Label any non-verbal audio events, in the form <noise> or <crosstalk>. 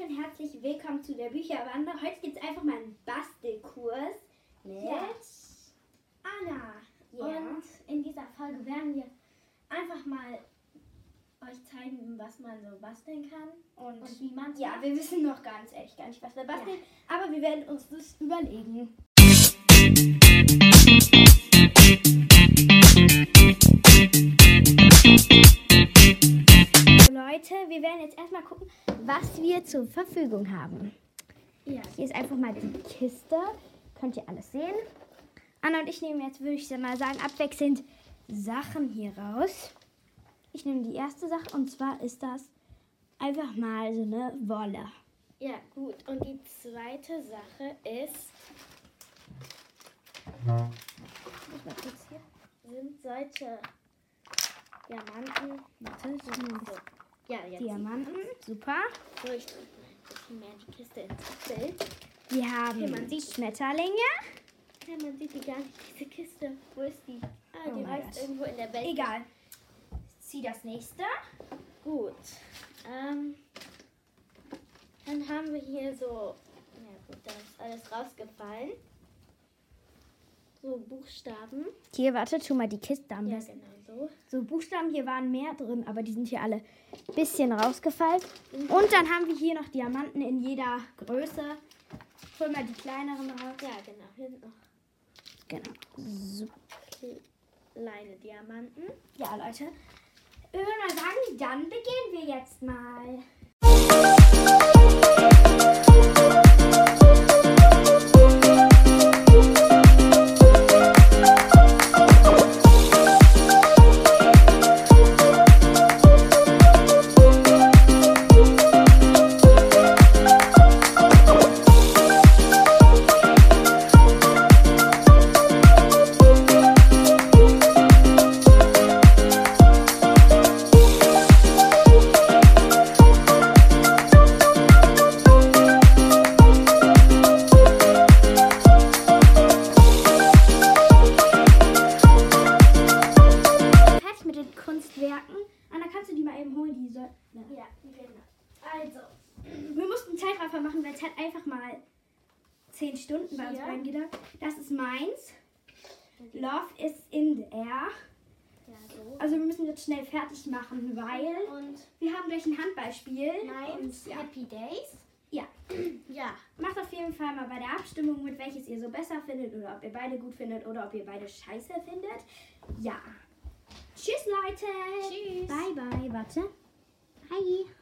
Leute und herzlich willkommen zu der Bücherwander. Heute gibt es einfach mal einen Bastelkurs mit Ja. Anna. Ja. Und in dieser Folge werden wir einfach mal euch zeigen, was man so basteln kann und, und wie man ja, wir wissen noch ganz ehrlich gar nicht, was wir basteln, aber wir werden uns das überlegen. Werden jetzt erstmal gucken, was wir zur Verfügung haben. Ja. Hier ist einfach mal die Kiste. Könnt ihr alles sehen. Anna und ich nehmen jetzt, würde ich mal sagen, abwechselnd Sachen hier raus. Ich nehme die erste Sache und zwar ist das einfach mal so eine Wolle. ja, gut. Und die zweite Sache ist, hier. sind solche Diamanten. Warte. Ja, jetzt. Diamanten. Super. So, ich mehr die Kiste ins Bild. Wir haben Okay, man sieht- Schmetterlinge. Ja, man sieht die gar nicht, diese Kiste. Wo ist die? Ah, Oh die mein reißt irgendwo in der Welt. Egal. Zieh das nächste. Gut. Ähm, dann haben wir hier so, ja gut, da ist alles rausgefallen. So Buchstaben. Hier, warte, tu mal die Kiste am Ja, genau so. So Buchstaben, hier waren mehr drin, aber die sind hier alle ein bisschen rausgefallen. Und dann haben wir hier noch Diamanten in jeder Größe. Hol mal die kleineren raus. Ja, genau. Hier sind noch Genau. So. kleine Diamanten. Ja, Leute. Ich würde mal sagen, dann beginnen wir jetzt mal. Die mal eben holen? Die soll. Ja. Ja, genau. Also, <clears throat> Wir mussten Zeitraffer machen, weil es hat einfach mal 10 Stunden bei uns Hier. reingedacht. Das ist meins. Love is in the air. ja, so. Also wir müssen jetzt schnell fertig machen, weil Und wir haben gleich ein Handballspiel. Und, ja. Happy Days. ja. <clears throat> Ja. Macht auf jeden Fall mal bei der Abstimmung mit, welches ihr so besser findet oder ob ihr beide gut findet oder ob ihr beide scheiße findet. Ja. Tschüss Leute. Tschüss. Bye bye. Warte. Hi.